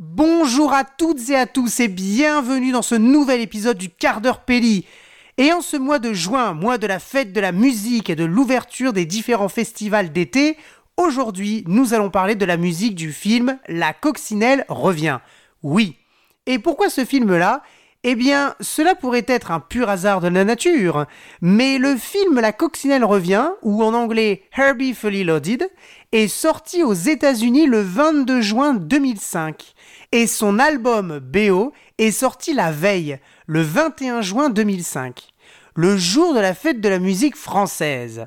Bonjour à toutes et à tous et bienvenue dans ce nouvel épisode du quart d'heure Pelli. Et en ce mois de juin, mois de la fête de la musique et de l'ouverture des différents festivals d'été, aujourd'hui nous allons parler de la musique du film La coccinelle revient. Oui. Et pourquoi ce film-là? Eh bien, cela pourrait être un pur hasard de la nature, mais le film La coccinelle revient, ou en anglais Herbie Fully Loaded, est sorti aux États-Unis le 22 juin 2005, et son album BO est sorti la veille, le 21 juin 2005, le jour de la fête de la musique française.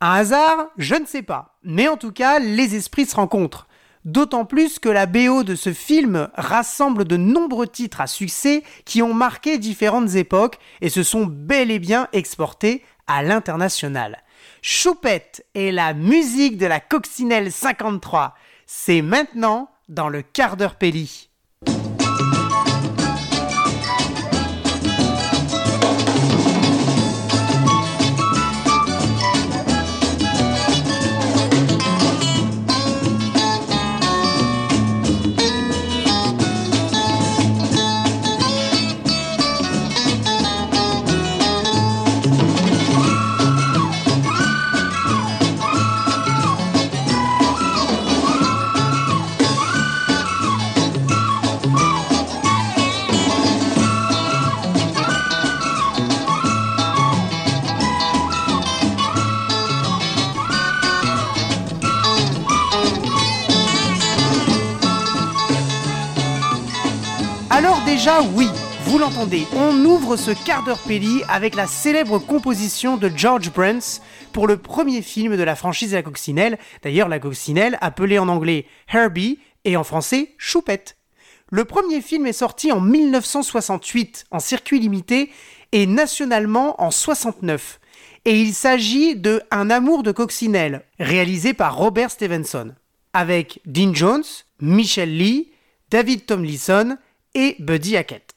Un hasard Je ne sais pas, mais en tout cas, les esprits se rencontrent. D'autant plus que la BO de ce film rassemble de nombreux titres à succès qui ont marqué différentes époques et se sont bel et bien exportés à l'international. Choupette et la musique de la coccinelle 53, c'est maintenant dans le quart d'heure Pelli. Oui, vous l'entendez, on ouvre ce quart d'heure Pelli avec la célèbre composition de George Bruns pour le premier film de la franchise la coccinelle, d'ailleurs la coccinelle appelée en anglais Herbie et en français Choupette. Le premier film est sorti en 1968 en circuit limité et nationalement en 69. Et il s'agit de Un amour de coccinelle, réalisé par Robert Stevenson, avec Dean Jones, Michelle Lee, David Tomlinson et Buddy Hackett.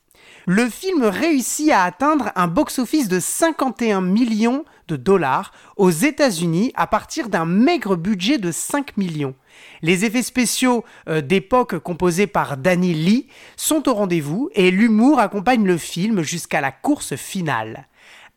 Le film réussit à atteindre un box-office de 51 millions de dollars aux États-Unis à partir d'un maigre budget de 5 millions. Les effets spéciaux euh, d'époque composés par Danny Lee sont au rendez-vous et l'humour accompagne le film jusqu'à la course finale.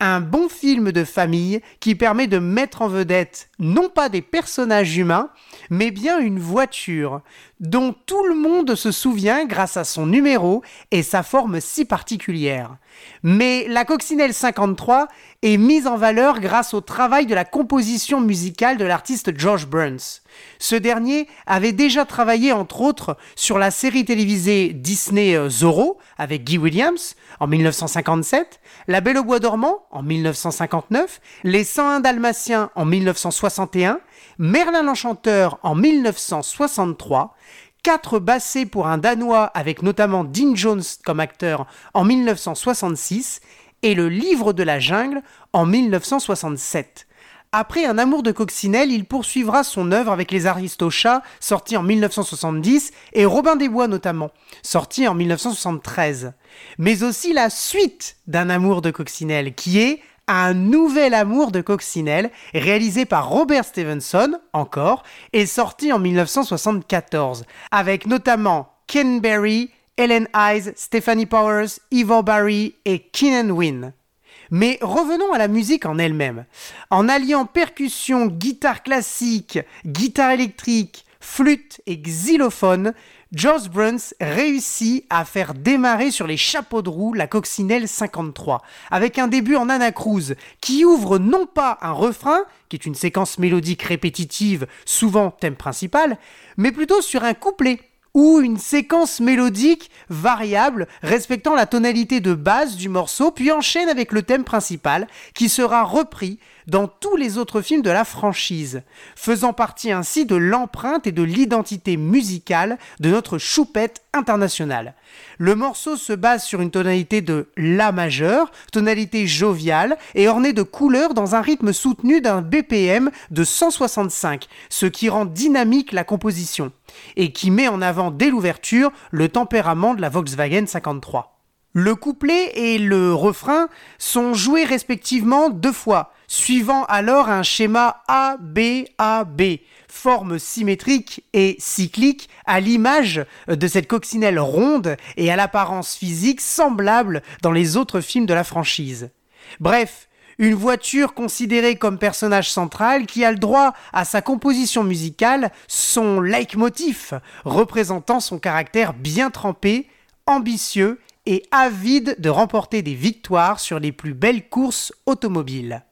Un bon film de famille qui permet de mettre en vedette non pas des personnages humains, mais bien une voiture dont tout le monde se souvient grâce à son numéro et sa forme si particulière. Mais la coccinelle 53 est mise en valeur grâce au travail de la composition musicale de l'artiste George Burns. Ce dernier avait déjà travaillé entre autres sur la série télévisée Disney euh, Zorro avec Guy Williams en 1957, La Belle au bois dormant en 1959, Les 101 Dalmatiens en 1961, Merlin l'Enchanteur en 1963, Quatre bassés pour un Danois avec notamment Dean Jones comme acteur en 1966 et Le Livre de la Jungle en 1967. Après Un amour de coccinelle, il poursuivra son œuvre avec Les Aristochats, sorti en 1970, et Robin des Bois notamment, sorti en 1973. Mais aussi la suite d'Un amour de coccinelle, qui est un nouvel amour de coccinelle, réalisé par Robert Stevenson, encore, et sorti en 1974, avec notamment Ken Berry, Ellen Eyes, Stephanie Powers, Ivor Barry et Keenan Wynn. Mais revenons à la musique en elle-même. En alliant percussion, guitare classique, guitare électrique, flûte et xylophone, George Bruns réussit à faire démarrer sur les chapeaux de roue la coccinelle 53, avec un début en anacrouse qui ouvre non pas un refrain, qui est une séquence mélodique répétitive, souvent thème principal, mais plutôt sur un couplet ou une séquence mélodique variable respectant la tonalité de base du morceau, puis enchaîne avec le thème principal qui sera repris dans tous les autres films de la franchise, faisant partie ainsi de l'empreinte et de l'identité musicale de notre choupette internationale. Le morceau se base sur une tonalité de La majeur, tonalité joviale et ornée de couleurs dans un rythme soutenu d'un BPM de 165, ce qui rend dynamique la composition et qui met en avant dès l'ouverture le tempérament de la Volkswagen 53. Le couplet et le refrain sont joués respectivement deux fois, suivant alors un schéma ABAB, forme symétrique et cyclique à l'image de cette coccinelle ronde et à l'apparence physique semblable dans les autres films de la franchise. Bref, une voiture considérée comme personnage central qui a le droit à sa composition musicale, son leitmotiv, représentant son caractère bien trempé, ambitieux et avide de remporter des victoires sur les plus belles courses automobiles.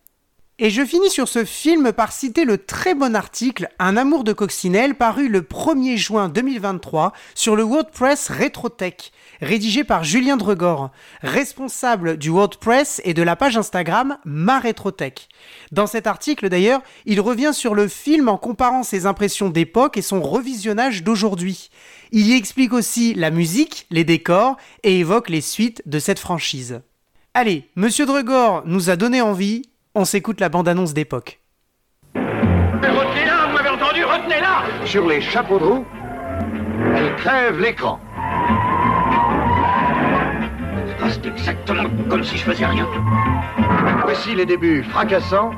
Et je finis sur ce film par citer le très bon article Un amour de coccinelle paru le 1er juin 2023 sur le WordPress Retrotech, rédigé par Julien Dregor, responsable du WordPress et de la page Instagram Ma Retrotech. Dans cet article d'ailleurs, il revient sur le film en comparant ses impressions d'époque et son revisionnage d'aujourd'hui. Il y explique aussi la musique, les décors et évoque les suites de cette franchise. Allez, Monsieur Dregor nous a donné envie, on s'écoute la bande-annonce d'époque. Retenez-la, vous m'avez entendu, retenez-la Sur les chapeaux de roue, elle crève l'écran. C'est exactement comme si je faisais rien. Voici les débuts fracassants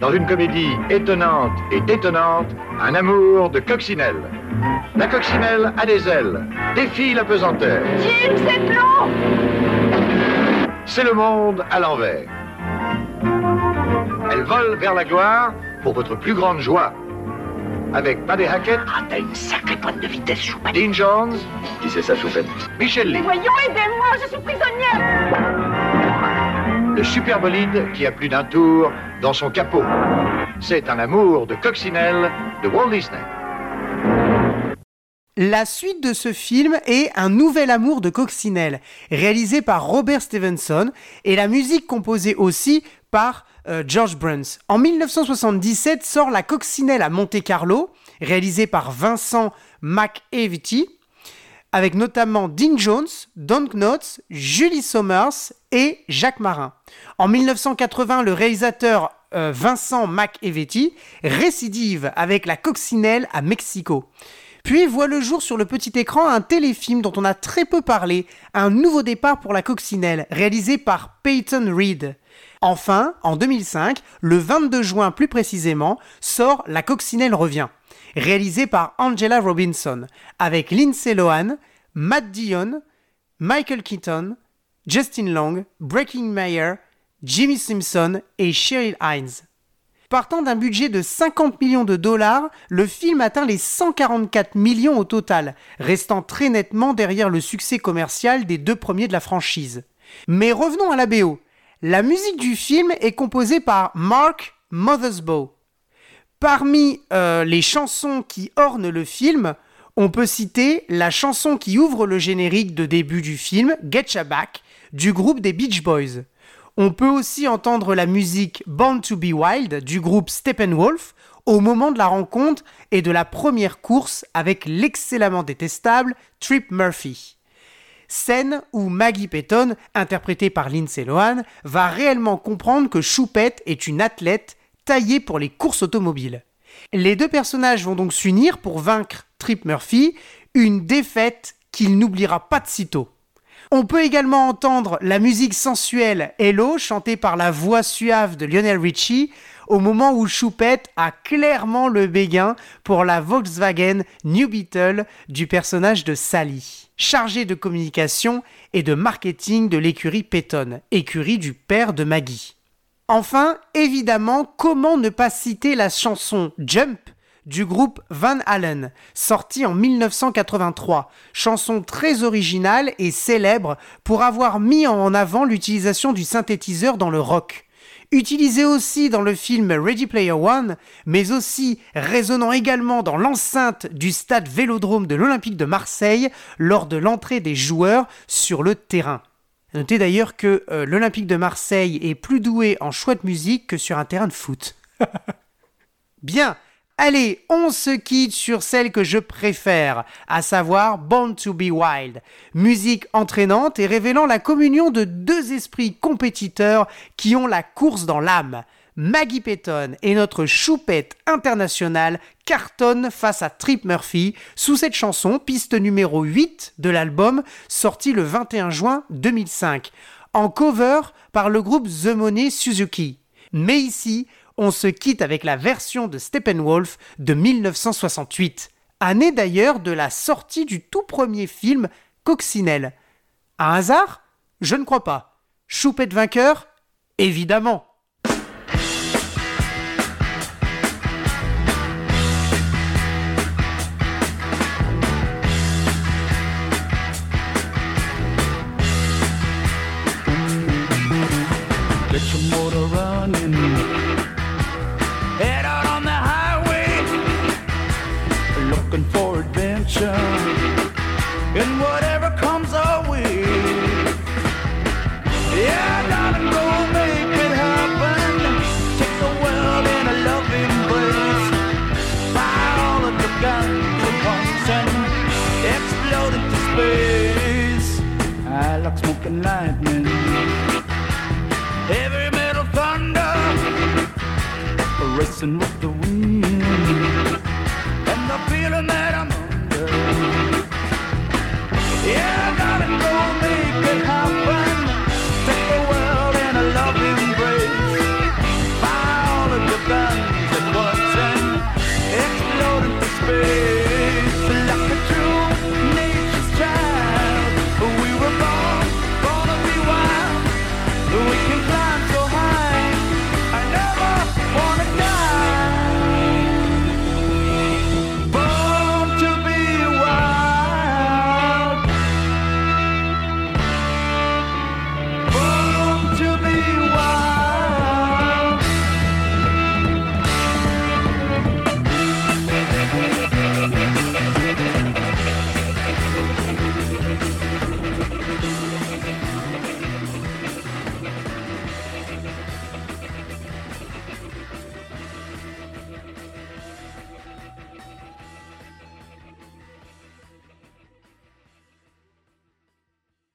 dans une comédie étonnante et détonnante, un amour de coccinelle. La coccinelle a des ailes, défie la pesanteur. Jim, c'est long C'est le monde à l'envers. Vole vers la gloire pour votre plus grande joie. Avec Paddy Hackett, Ah, t'as une sacrée pointe de vitesse, choupa. Dean Jones, Qui c'est ça, Choupette Michel Lee. Voyons, aidez-moi, je suis prisonnière Le super bolide qui a plus d'un tour dans son capot. C'est un amour de coccinelle de Walt Disney. La suite de ce film est Un nouvel amour de coccinelle, réalisé par Robert Stevenson et la musique composée aussi par euh, George Bruns. En 1977 sort La coccinelle à Monte Carlo, réalisé par Vincent McEvity, avec notamment Dean Jones, Don Knotts, Julie Somers et Jacques Marin. En 1980, le réalisateur euh, Vincent McEvety récidive avec La coccinelle à Mexico. Puis voit le jour sur le petit écran un téléfilm dont on a très peu parlé, Un nouveau départ pour la coccinelle, réalisé par Peyton Reed. Enfin, en 2005, le 22 juin plus précisément, sort La coccinelle revient, réalisé par Angela Robinson, avec Lindsay Lohan, Matt Dillon, Michael Keaton, Justin Long, Breaking Mayer, Jimmy Simpson et Cheryl Hines. Partant d'un budget de 50 millions de dollars, le film atteint les 144 millions au total, restant très nettement derrière le succès commercial des deux premiers de la franchise. Mais revenons à la BO. La musique du film est composée par Mark Mothersbaugh. Parmi euh, les chansons qui ornent le film, on peut citer la chanson qui ouvre le générique de début du film, Get Ya Back, du groupe des Beach Boys. On peut aussi entendre la musique Born to Be Wild du groupe Steppenwolf au moment de la rencontre et de la première course avec l'excellemment détestable Trip Murphy. Scène où Maggie Payton, interprétée par Lindsay Lohan, va réellement comprendre que Choupette est une athlète taillée pour les courses automobiles. Les deux personnages vont donc s'unir pour vaincre Trip Murphy, une défaite qu'il n'oubliera pas de sitôt. On peut également entendre la musique sensuelle Hello chantée par la voix suave de Lionel Richie au moment où Choupette a clairement le béguin pour la Volkswagen New Beetle du personnage de Sally, chargé de communication et de marketing de l'écurie Peyton, écurie du père de Maggie. Enfin, évidemment, comment ne pas citer la chanson Jump du groupe Van Halen, sortie en 1983, chanson très originale et célèbre pour avoir mis en avant l'utilisation du synthétiseur dans le rock. Utilisé aussi dans le film Ready Player One, mais aussi résonnant également dans l'enceinte du stade Vélodrome de l'Olympique de Marseille lors de l'entrée des joueurs sur le terrain. Notez d'ailleurs que euh, l'Olympique de Marseille est plus doué en choix de musique que sur un terrain de foot. Bien, allez, on se quitte sur celle que je préfère, à savoir Born to be Wild. Musique entraînante et révélant la communion de deux esprits compétiteurs qui ont la course dans l'âme. Maggie Payton et notre choupette internationale cartonnent face à Trip Murphy sous cette chanson, piste numéro 8 de l'album, sorti le 21 juin 2005, en cover par le groupe The Money Suzuki. Mais ici, on se quitte avec la version de Steppenwolf de 1968, année d'ailleurs de la sortie du tout premier film Coccinelle. Un hasard? Je ne crois pas. Choupette vainqueur? Évidemment. Smoking lightning heavy metal thunder racing with the wind and the feeling that I'm under. Yeah.